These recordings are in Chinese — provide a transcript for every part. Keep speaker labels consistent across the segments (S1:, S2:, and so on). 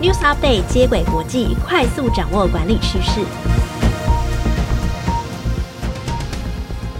S1: News Update 接轨国际，快速掌握管理趋势。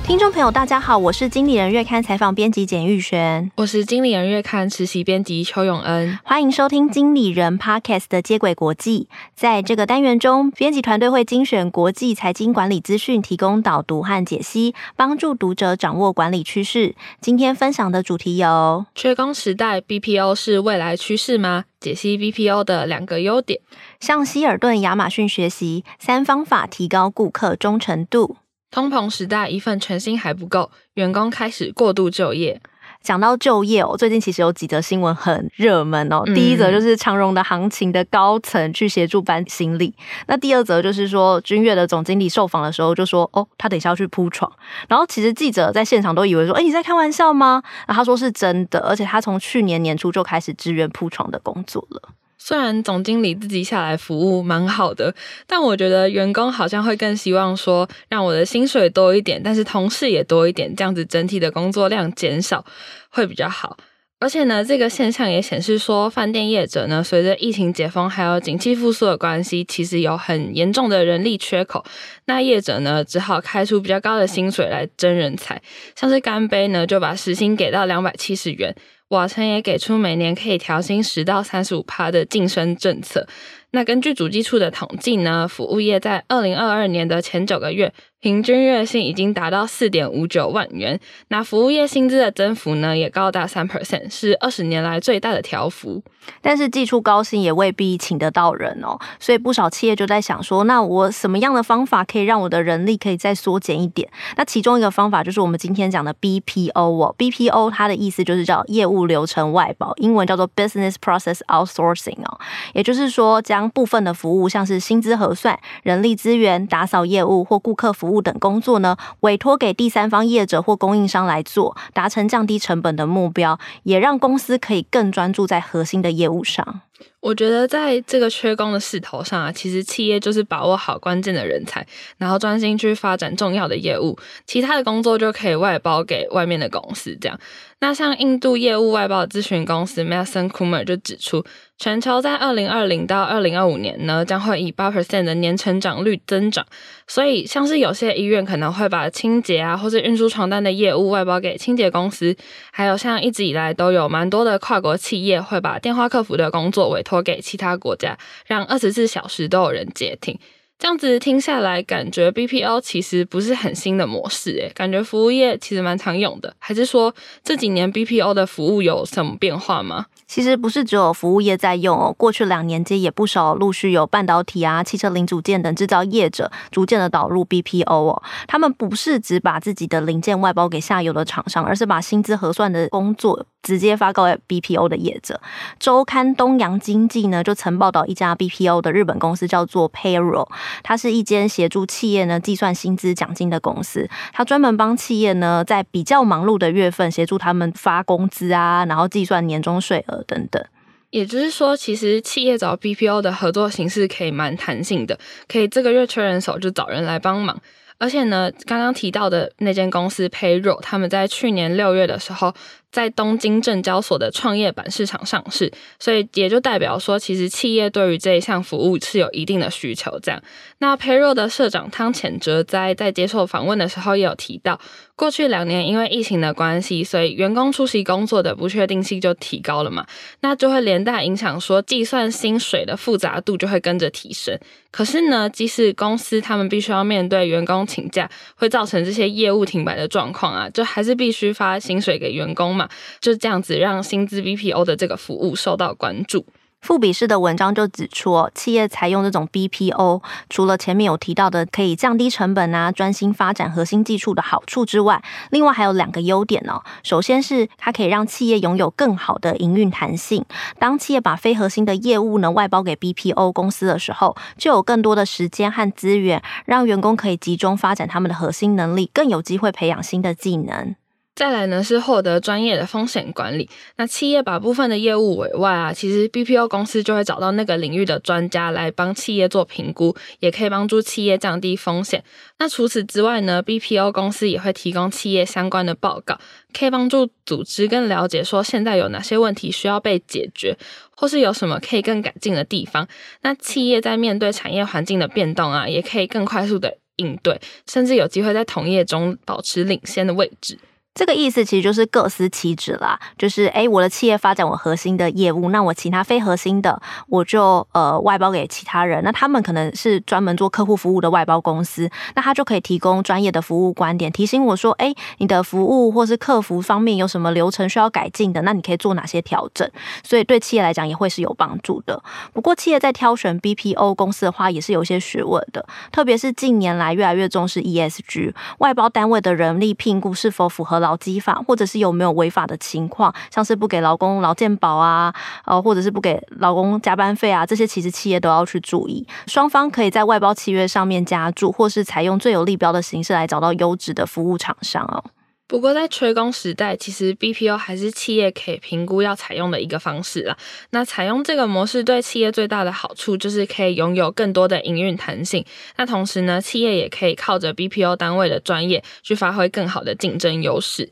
S1: 听众朋友，大家好，我是经理人月刊采访编辑简玉璇，
S2: 我是经理人月刊实习编辑邱永恩，
S1: 欢迎收听经理人 Podcast 的接轨国际。在这个单元中，编辑团队会精选国际财经管理资讯，提供导读和解析，帮助读者掌握管理趋势。今天分享的主题有：
S2: 缺工时代，BPO 是未来趋势吗？解析 BPO 的两个优点，
S1: 向希尔顿亚马逊学习三方法提高顾客忠诚度。
S2: 通膨时代，一份全薪还不够，员工开始过度就业。
S1: 讲到就业哦，最近其实有几则新闻很热门哦。第一则就是长荣的行情的高层去协助搬行李，那第二则就是说君越的总经理受访的时候就说：“哦，他等一下要去铺床。”然后其实记者在现场都以为说：“哎，你在开玩笑吗？”然后他说是真的，而且他从去年年初就开始支援铺床的工作了。
S2: 虽然总经理自己下来服务蛮好的，但我觉得员工好像会更希望说，让我的薪水多一点，但是同事也多一点，这样子整体的工作量减少会比较好。而且呢，这个现象也显示说，饭店业者呢，随着疫情解封还有景气复苏的关系，其实有很严重的人力缺口。那业者呢，只好开出比较高的薪水来争人才，像是干杯呢，就把时薪给到两百七十元。瓦城也给出每年可以调薪十到三十五趴的晋升政策。那根据主计处的统计呢，服务业在二零二二年的前九个月，平均月薪已经达到四点五九万元。那服务业薪资的增幅呢，也高达三 percent，是二十年来最大的调幅。
S1: 但是寄出高薪也未必请得到人哦，所以不少企业就在想说，那我什么样的方法可以让我的人力可以再缩减一点？那其中一个方法就是我们今天讲的 BPO 哦，BPO 它的意思就是叫业务流程外包，英文叫做 Business Process Outsourcing 哦，也就是说将部分的服务，像是薪资核算、人力资源、打扫业务或顾客服务等工作呢，委托给第三方业者或供应商来做，达成降低成本的目标，也让公司可以更专注在核心的业务上。
S2: 我觉得在这个缺工的势头上啊，其实企业就是把握好关键的人才，然后专心去发展重要的业务，其他的工作就可以外包给外面的公司。这样，那像印度业务外包咨询公司 Mason Kumar 就指出，全球在二零二零到二零二五年呢，将会以八 percent 的年成长率增长。所以，像是有些医院可能会把清洁啊，或是运输床单的业务外包给清洁公司，还有像一直以来都有蛮多的跨国企业会把电话客服的工作委托给其他国家，让二十四小时都有人接听。这样子听下来，感觉 BPO 其实不是很新的模式，诶，感觉服务业其实蛮常用的。还是说这几年 BPO 的服务有什么变化吗？
S1: 其实不是只有服务业在用哦，过去两年间也不少陆续有半导体啊、汽车零组件等制造业者逐渐的导入 BPO 哦。他们不是只把自己的零件外包给下游的厂商，而是把薪资核算的工作直接发告给 BPO 的业者。周刊东洋经济呢就曾报道一家 BPO 的日本公司叫做 Payroll，它是一间协助企业呢计算薪资奖金的公司，它专门帮企业呢在比较忙碌的月份协助他们发工资啊，然后计算年终税额。等等，
S2: 也就是说，其实企业找 BPO 的合作形式可以蛮弹性的，可以这个月缺人手就找人来帮忙。而且呢，刚刚提到的那间公司 Payroll，他们在去年六月的时候，在东京证交所的创业板市场上市，所以也就代表说，其实企业对于这一项服务是有一定的需求。这样，那 Payroll 的社长汤浅哲哉在接受访问的时候也有提到，过去两年因为疫情的关系，所以员工出席工作的不确定性就提高了嘛，那就会连带影响说，计算薪水的复杂度就会跟着提升。可是呢，即使公司他们必须要面对员工请假会造成这些业务停摆的状况啊，就还是必须发薪水给员工。就这样子让薪资 BPO 的这个服务受到关注。
S1: 富比士的文章就指出，哦，企业采用这种 BPO，除了前面有提到的可以降低成本啊，专心发展核心技术的好处之外，另外还有两个优点哦。首先是它可以让企业拥有更好的营运弹性。当企业把非核心的业务呢外包给 BPO 公司的时候，就有更多的时间和资源，让员工可以集中发展他们的核心能力，更有机会培养新的技能。
S2: 再来呢是获得专业的风险管理。那企业把部分的业务委外啊，其实 BPO 公司就会找到那个领域的专家来帮企业做评估，也可以帮助企业降低风险。那除此之外呢，BPO 公司也会提供企业相关的报告，可以帮助组织更了解说现在有哪些问题需要被解决，或是有什么可以更改进的地方。那企业在面对产业环境的变动啊，也可以更快速的应对，甚至有机会在同业中保持领先的位置。
S1: 这个意思其实就是各司其职啦，就是诶，我的企业发展我核心的业务，那我其他非核心的我就呃外包给其他人，那他们可能是专门做客户服务的外包公司，那他就可以提供专业的服务观点，提醒我说，诶，你的服务或是客服方面有什么流程需要改进的，那你可以做哪些调整，所以对企业来讲也会是有帮助的。不过企业在挑选 BPO 公司的话，也是有一些学问的，特别是近年来越来越重视 ESG，外包单位的人力聘雇是否符合劳基法，或者是有没有违法的情况，像是不给劳工劳健保啊，呃，或者是不给劳工加班费啊，这些其实企业都要去注意。双方可以在外包契约上面加注，或是采用最有利标的形式来找到优质的服务厂商哦。
S2: 不过，在吹工时代，其实 BPO 还是企业可以评估要采用的一个方式啦。那采用这个模式对企业最大的好处就是可以拥有更多的营运弹性。那同时呢，企业也可以靠着 BPO 单位的专业去发挥更好的竞争优势。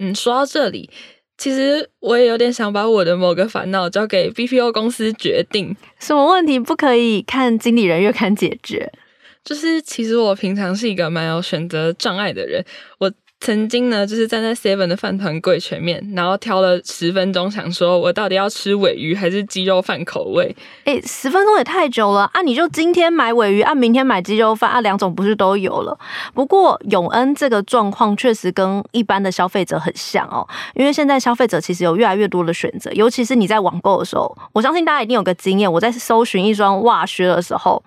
S2: 嗯，说到这里，其实我也有点想把我的某个烦恼交给 BPO 公司决定。
S1: 什么问题不可以看经理人月刊解决？
S2: 就是其实我平常是一个蛮有选择障碍的人，我。曾经呢，就是站在 Seven 的饭团柜前面，然后挑了十分钟，想说我到底要吃尾鱼还是鸡肉饭口味？
S1: 哎、十分钟也太久了啊！你就今天买尾鱼啊，明天买鸡肉饭啊，两种不是都有了？不过永恩这个状况确实跟一般的消费者很像哦，因为现在消费者其实有越来越多的选择，尤其是你在网购的时候，我相信大家一定有个经验，我在搜寻一双袜靴的时候。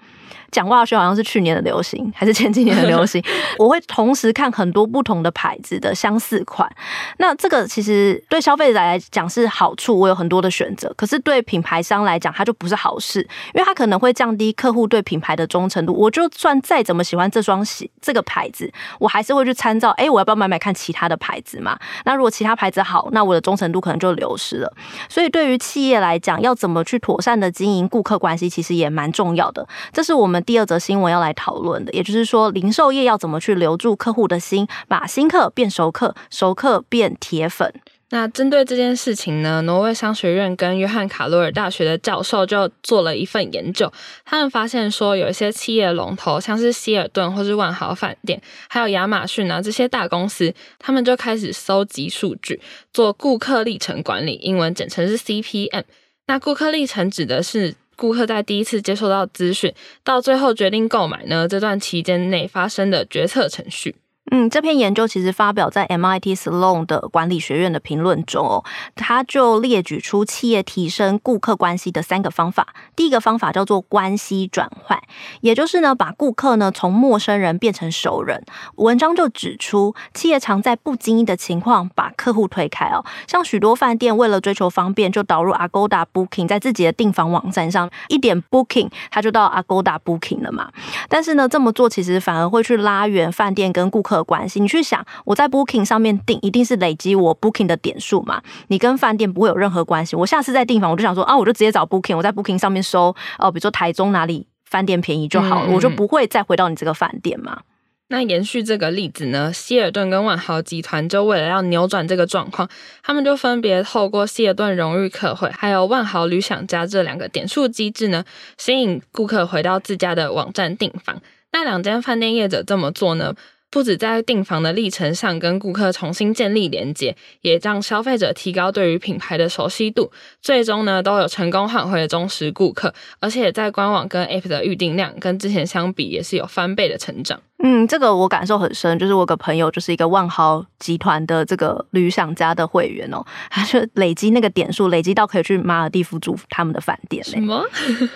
S1: 讲袜靴好像是去年的流行，还是前几年的流行？我会同时看很多不同的牌子的相似款。那这个其实对消费者来讲是好处，我有很多的选择。可是对品牌商来讲，它就不是好事，因为它可能会降低客户对品牌的忠诚度。我就算再怎么喜欢这双鞋这个牌子，我还是会去参照。哎，我要不要买买看其他的牌子嘛？那如果其他牌子好，那我的忠诚度可能就流失了。所以对于企业来讲，要怎么去妥善的经营顾客关系，其实也蛮重要的。这是我们。第二则新闻要来讨论的，也就是说，零售业要怎么去留住客户的心，把新客变熟客，熟客变铁粉。
S2: 那针对这件事情呢，挪威商学院跟约翰卡罗尔大学的教授就做了一份研究，他们发现说，有一些企业龙头，像是希尔顿或是万豪饭店，还有亚马逊啊这些大公司，他们就开始搜集数据，做顾客历程管理，英文简称是 CPM。那顾客历程指的是。顾客在第一次接受到资讯，到最后决定购买呢，这段期间内发生的决策程序。
S1: 嗯，这篇研究其实发表在 MIT Sloan 的管理学院的评论中哦，他就列举出企业提升顾客关系的三个方法。第一个方法叫做关系转换，也就是呢，把顾客呢从陌生人变成熟人。文章就指出，企业常在不经意的情况把客户推开哦，像许多饭店为了追求方便，就导入 Agoda Booking 在自己的订房网站上，一点 Booking 他就到 Agoda Booking 了嘛。但是呢，这么做其实反而会去拉远饭店跟顾客的关系，你去想，我在 Booking 上面订，一定是累积我 Booking 的点数嘛？你跟饭店不会有任何关系。我下次再订房，我就想说啊，我就直接找 Booking，我在 Booking 上面搜，哦，比如说台中哪里饭店便宜就好了，嗯、我就不会再回到你这个饭店嘛。
S2: 那延续这个例子呢，希尔顿跟万豪集团就为了要扭转这个状况，他们就分别透过希尔顿荣誉客会，还有万豪旅享家这两个点数机制呢，吸引顾客回到自家的网站订房。那两间饭店业者这么做呢，不止在订房的历程上跟顾客重新建立连接，也让消费者提高对于品牌的熟悉度，最终呢都有成功换回了忠实顾客，而且在官网跟 App 的预订量跟之前相比也是有翻倍的成长。
S1: 嗯，这个我感受很深，就是我有个朋友就是一个万豪集团的这个旅享家的会员哦，他就累积那个点数，累积到可以去马尔蒂夫住他们的饭店。
S2: 什么？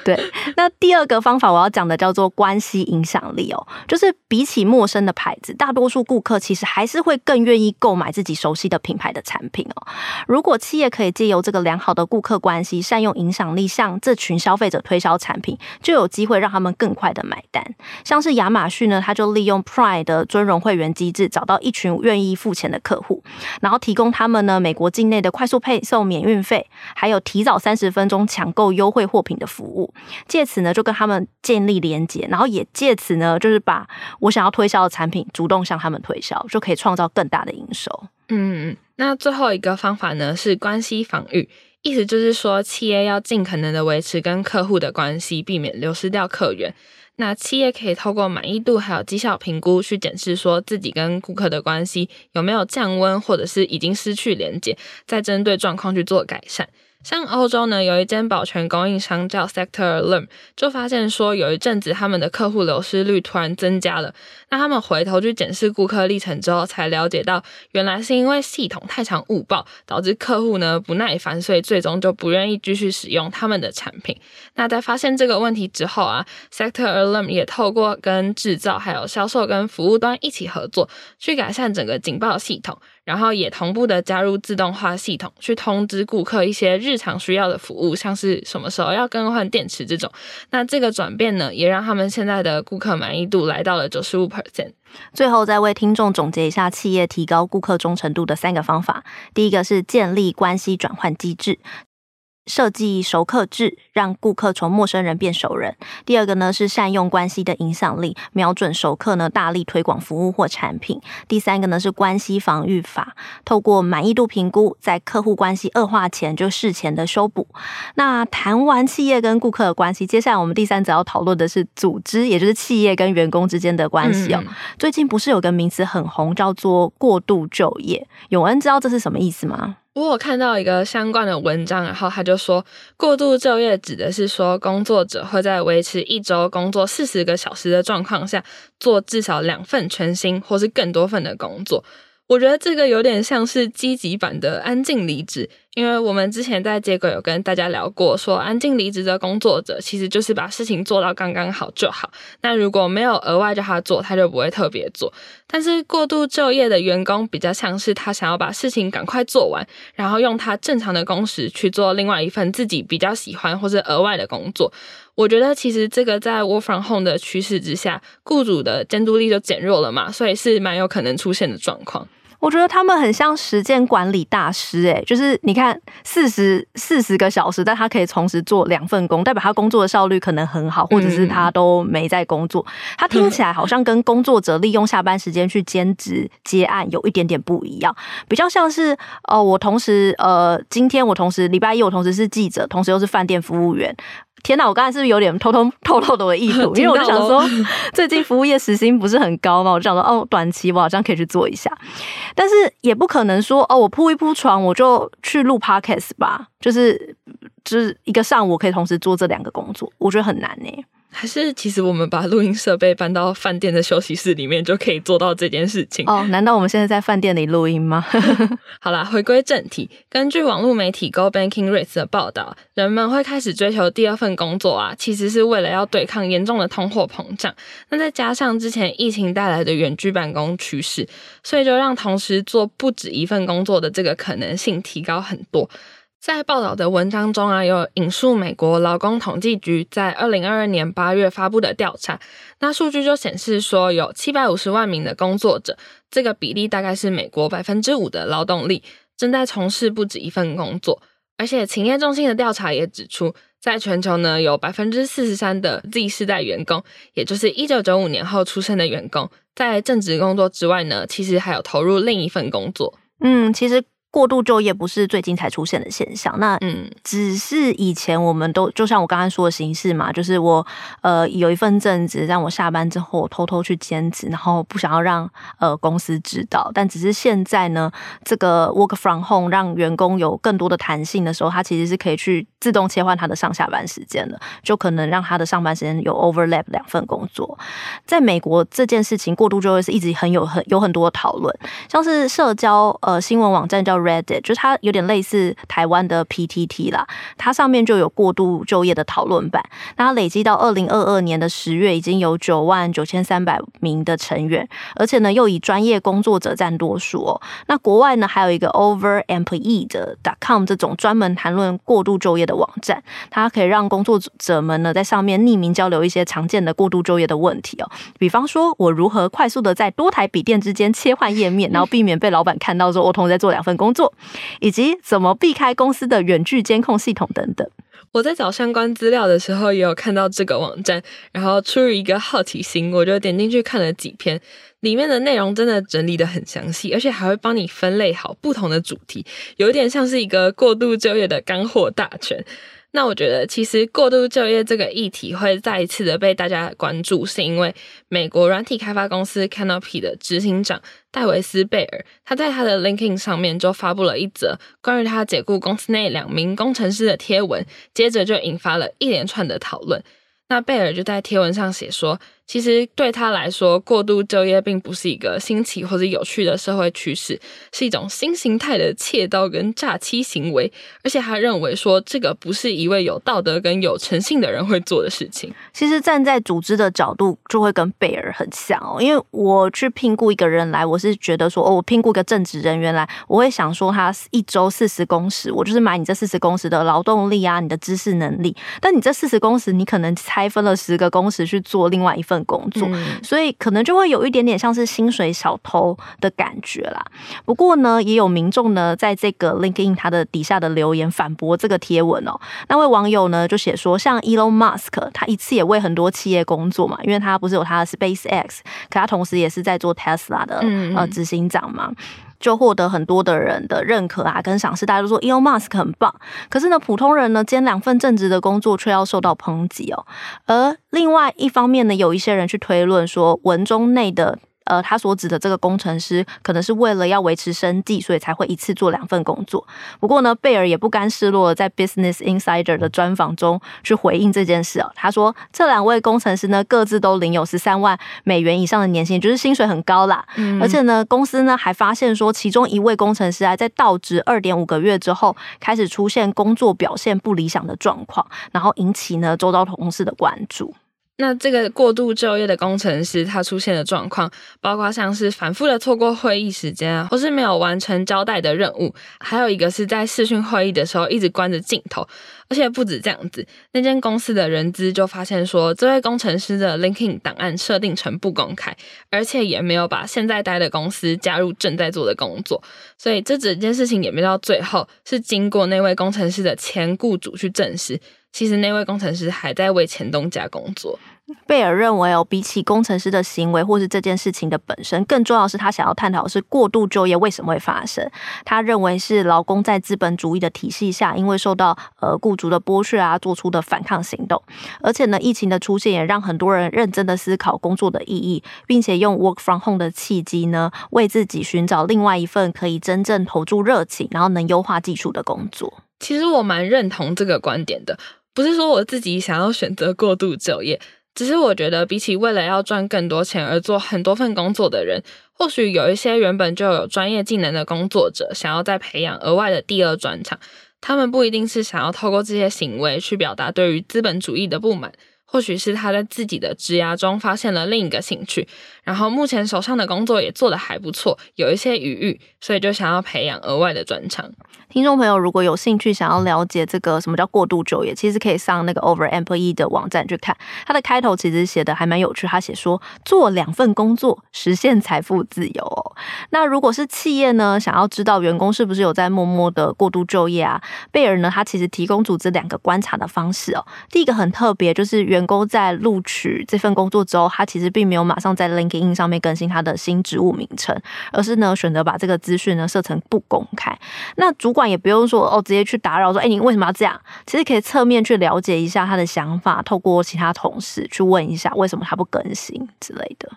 S1: 对。那第二个方法我要讲的叫做关系影响力哦，就是比起陌生的牌子，大多数顾客其实还是会更愿意购买自己熟悉的品牌的产品哦。如果企业可以借由这个良好的顾客关系，善用影响力向这群消费者推销产品，就有机会让他们更快的买单。像是亚马逊呢，他就利用 Prime 的尊荣会员机制，找到一群愿意付钱的客户，然后提供他们呢美国境内的快速配送、免运费，还有提早三十分钟抢购优惠货品的服务。借此呢，就跟他们建立连接，然后也借此呢，就是把我想要推销的产品主动向他们推销，就可以创造更大的营收。
S2: 嗯，那最后一个方法呢是关系防御，意思就是说，企业要尽可能的维持跟客户的关系，避免流失掉客源。那企业可以透过满意度还有绩效评估去检视，说自己跟顾客的关系有没有降温，或者是已经失去连接，再针对状况去做改善。像欧洲呢，有一间保全供应商叫 Sector Alarm，就发现说有一阵子他们的客户流失率突然增加了。那他们回头去检视顾客历程之后，才了解到原来是因为系统太常误报，导致客户呢不耐烦，所以最终就不愿意继续使用他们的产品。那在发现这个问题之后啊，Sector Alarm 也透过跟制造、还有销售跟服务端一起合作，去改善整个警报系统。然后也同步的加入自动化系统，去通知顾客一些日常需要的服务，像是什么时候要更换电池这种。那这个转变呢，也让他们现在的顾客满意度来到了九十五 percent。
S1: 最后再为听众总结一下企业提高顾客忠诚度的三个方法：第一个是建立关系转换机制。设计熟客制，让顾客从陌生人变熟人。第二个呢是善用关系的影响力，瞄准熟客呢，大力推广服务或产品。第三个呢是关系防御法，透过满意度评估，在客户关系恶化前就事前的修补。那谈完企业跟顾客的关系，接下来我们第三则要讨论的是组织，也就是企业跟员工之间的关系哦。嗯、最近不是有个名词很红，叫做过度就业？永恩知道这是什么意思吗？
S2: 我有看到一个相关的文章，然后他就说，过度就业指的是说，工作者会在维持一周工作四十个小时的状况下，做至少两份全薪或是更多份的工作。我觉得这个有点像是积极版的安静离职。因为我们之前在接轨有跟大家聊过，说安静离职的工作者其实就是把事情做到刚刚好就好。那如果没有额外叫他做，他就不会特别做。但是过度就业的员工比较像是他想要把事情赶快做完，然后用他正常的工时去做另外一份自己比较喜欢或是额外的工作。我觉得其实这个在 work from home 的趋势之下，雇主的监督力就减弱了嘛，所以是蛮有可能出现的状况。
S1: 我觉得他们很像时间管理大师，诶，就是你看四十四十个小时，但他可以同时做两份工，代表他工作的效率可能很好，或者是他都没在工作。他听起来好像跟工作者利用下班时间去兼职接案有一点点不一样，比较像是哦，我同时呃，今天我同时礼拜一我同时是记者，同时又是饭店服务员。天哪，我刚才是不是有点偷偷透露的我的意图？因为我就想说，最近服务业时薪不是很高嘛，我就想说，哦，短期我好像可以去做一下，但是也不可能说，哦，我铺一铺床我就去录 podcast 吧，就是就是一个上午可以同时做这两个工作，我觉得很难呢。
S2: 还是其实我们把录音设备搬到饭店的休息室里面就可以做到这件事情
S1: 哦？难道我们现在在饭店里录音吗？
S2: 好啦，回归正题，根据网络媒体 Go Banking Rates 的报道，人们会开始追求第二份工作啊，其实是为了要对抗严重的通货膨胀。那再加上之前疫情带来的远距办公趋势，所以就让同时做不止一份工作的这个可能性提高很多。在报道的文章中啊，有引述美国劳工统计局在二零二二年八月发布的调查，那数据就显示说，有七百五十万名的工作者，这个比例大概是美国百分之五的劳动力正在从事不止一份工作。而且，勤业中心的调查也指出，在全球呢，有百分之四十三的 Z 世代员工，也就是一九九五年后出生的员工，在正职工作之外呢，其实还有投入另一份工作。
S1: 嗯，其实。过度就业不是最近才出现的现象，那嗯，只是以前我们都就像我刚刚说的形式嘛，就是我呃有一份正职，让我下班之后我偷偷去兼职，然后不想要让呃公司知道。但只是现在呢，这个 work from home 让员工有更多的弹性的时候，他其实是可以去自动切换他的上下班时间的，就可能让他的上班时间有 overlap 两份工作。在美国这件事情过度就业是一直很有很有很多讨论，像是社交呃新闻网站叫。Reddit 就是它有点类似台湾的 PTT 啦，它上面就有过度就业的讨论版。那它累积到二零二二年的十月，已经有九万九千三百名的成员，而且呢又以专业工作者占多数哦。那国外呢还有一个 Overemployed.com 这种专门谈论过度就业的网站，它可以让工作者们呢在上面匿名交流一些常见的过度就业的问题哦，比方说我如何快速的在多台笔电之间切换页面，然后避免被老板看到说我同时在做两份工工作，以及怎么避开公司的远距监控系统等等。
S2: 我在找相关资料的时候，也有看到这个网站，然后出于一个好奇心，我就点进去看了几篇，里面的内容真的整理的很详细，而且还会帮你分类好不同的主题，有点像是一个过度就业的干货大全。那我觉得，其实过度就业这个议题会再一次的被大家关注，是因为美国软体开发公司 Canopy 的执行长戴维斯贝尔，他在他的 LinkedIn 上面就发布了一则关于他解雇公司内两名工程师的贴文，接着就引发了一连串的讨论。那贝尔就在贴文上写说，其实对他来说，过度就业并不是一个新奇或者有趣的社会趋势，是一种新形态的窃盗跟诈欺行为，而且他认为说，这个不是一位有道德跟有诚信的人会做的事情。
S1: 其实站在组织的角度，就会跟贝尔很像哦，因为我去聘雇一个人来，我是觉得说，哦，我聘雇一个正职人员来，我会想说他一周四十工时，我就是买你这四十工时的劳动力啊，你的知识能力，但你这四十工时，你可能拆分了十个工时去做另外一份。工作，所以可能就会有一点点像是薪水小偷的感觉啦。不过呢，也有民众呢在这个 LinkedIn 他的底下的留言反驳这个贴文哦。那位网友呢就写说，像 Elon Musk，他一次也为很多企业工作嘛，因为他不是有他的 SpaceX，可他同时也是在做 Tesla 的呃执行长嘛。就获得很多的人的认可啊，跟赏识，大家都说 Elon Musk 很棒。可是呢，普通人呢兼两份正职的工作，却要受到抨击哦。而另外一方面呢，有一些人去推论说，文中内的。呃，他所指的这个工程师，可能是为了要维持生计，所以才会一次做两份工作。不过呢，贝尔也不甘示弱，在 Business Insider 的专访中去回应这件事啊。他说，这两位工程师呢，各自都领有十三万美元以上的年薪，就是薪水很高啦。嗯。而且呢，公司呢还发现说，其中一位工程师啊，在到职二点五个月之后，开始出现工作表现不理想的状况，然后引起呢周遭同事的关注。
S2: 那这个过度就业的工程师，他出现的状况，包括像是反复的错过会议时间啊，或是没有完成交代的任务，还有一个是在视讯会议的时候一直关着镜头，而且不止这样子，那间公司的人资就发现说，这位工程师的 LinkedIn 档案设定成不公开，而且也没有把现在待的公司加入正在做的工作，所以这整件事情也没到最后，是经过那位工程师的前雇主去证实。其实那位工程师还在为前东家工作。
S1: 贝尔认为哦，比起工程师的行为或是这件事情的本身，更重要的是他想要探讨的是过度就业为什么会发生。他认为是劳工在资本主义的体系下，因为受到呃雇主的剥削啊，做出的反抗行动。而且呢，疫情的出现也让很多人认真的思考工作的意义，并且用 work from home 的契机呢，为自己寻找另外一份可以真正投注热情，然后能优化技术的工作。
S2: 其实我蛮认同这个观点的。不是说我自己想要选择过度就业，只是我觉得比起为了要赚更多钱而做很多份工作的人，或许有一些原本就有专业技能的工作者，想要再培养额外的第二专长。他们不一定是想要透过这些行为去表达对于资本主义的不满。或许是他在自己的职涯中发现了另一个兴趣，然后目前手上的工作也做得还不错，有一些余裕，所以就想要培养额外的专长。
S1: 听众朋友如果有兴趣想要了解这个什么叫过度就业，其实可以上那个 Over Employee 的网站去看。它的开头其实写的还蛮有趣，他写说做两份工作实现财富自由哦。那如果是企业呢，想要知道员工是不是有在默默的过度就业啊？贝尔呢，他其实提供组织两个观察的方式哦。第一个很特别，就是员员工在录取这份工作之后，他其实并没有马上在 LinkedIn 上面更新他的新职务名称，而是呢选择把这个资讯呢设成不公开。那主管也不用说哦，直接去打扰说，哎，你为什么要这样？其实可以侧面去了解一下他的想法，透过其他同事去问一下为什么他不更新之类的。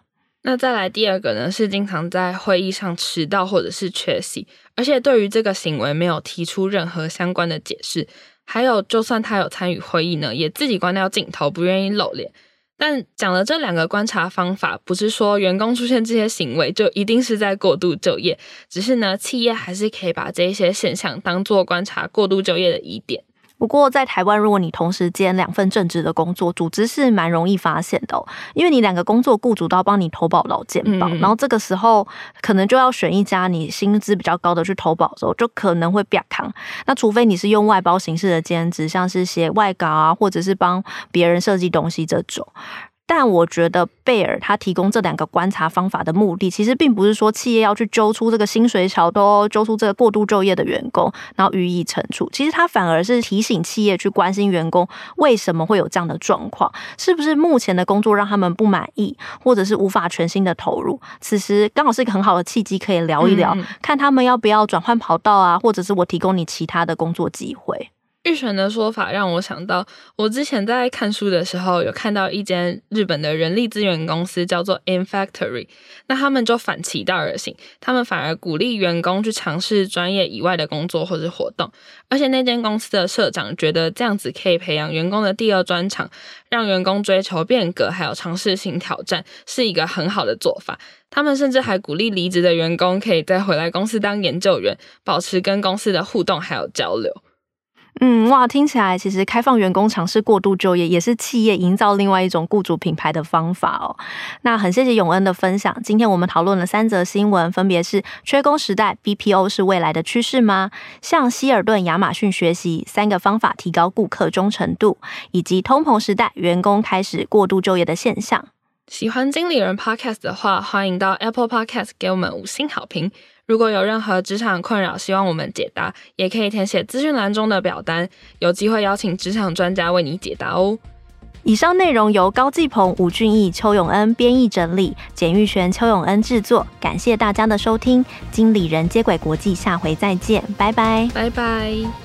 S2: 那再来第二个呢，是经常在会议上迟到或者是缺席，而且对于这个行为没有提出任何相关的解释。还有，就算他有参与会议呢，也自己关掉镜头，不愿意露脸。但讲了这两个观察方法，不是说员工出现这些行为就一定是在过度就业，只是呢，企业还是可以把这些现象当做观察过度就业的疑点。
S1: 不过在台湾，如果你同时兼两份正职的工作，组织是蛮容易发现的哦，因为你两个工作雇主都要帮你投保劳健保，嗯、然后这个时候可能就要选一家你薪资比较高的去投保的时候，就可能会比较扛。那除非你是用外包形式的兼职，像是写外稿啊，或者是帮别人设计东西这种。但我觉得贝尔他提供这两个观察方法的目的，其实并不是说企业要去揪出这个薪水小偷，揪出这个过度就业的员工，然后予以惩处。其实他反而是提醒企业去关心员工为什么会有这样的状况，是不是目前的工作让他们不满意，或者是无法全心的投入。此时刚好是一个很好的契机，可以聊一聊，嗯、看他们要不要转换跑道啊，或者是我提供你其他的工作机会。
S2: 玉璇的说法让我想到，我之前在看书的时候有看到一间日本的人力资源公司叫做 InFactory，那他们就反其道而行，他们反而鼓励员工去尝试专业以外的工作或是活动，而且那间公司的社长觉得这样子可以培养员工的第二专长，让员工追求变革还有尝试性挑战，是一个很好的做法。他们甚至还鼓励离职的员工可以再回来公司当研究员，保持跟公司的互动还有交流。
S1: 嗯，哇，听起来其实开放员工尝试过度就业也是企业营造另外一种雇主品牌的方法哦。那很谢谢永恩的分享。今天我们讨论了三则新闻，分别是缺工时代 BPO 是未来的趋势吗？向希尔顿、亚马逊学习三个方法提高顾客忠诚度，以及通膨时代员工开始过度就业的现象。
S2: 喜欢经理人 Podcast 的话，欢迎到 Apple Podcast 给我们五星好评。如果有任何职场困扰，希望我们解答，也可以填写资讯栏中的表单，有机会邀请职场专家为你解答哦。
S1: 以上内容由高继鹏、吴俊义、邱永恩编译整理，简玉璇、邱永恩制作。感谢大家的收听，经理人接轨国际，下回再见，拜拜，
S2: 拜拜。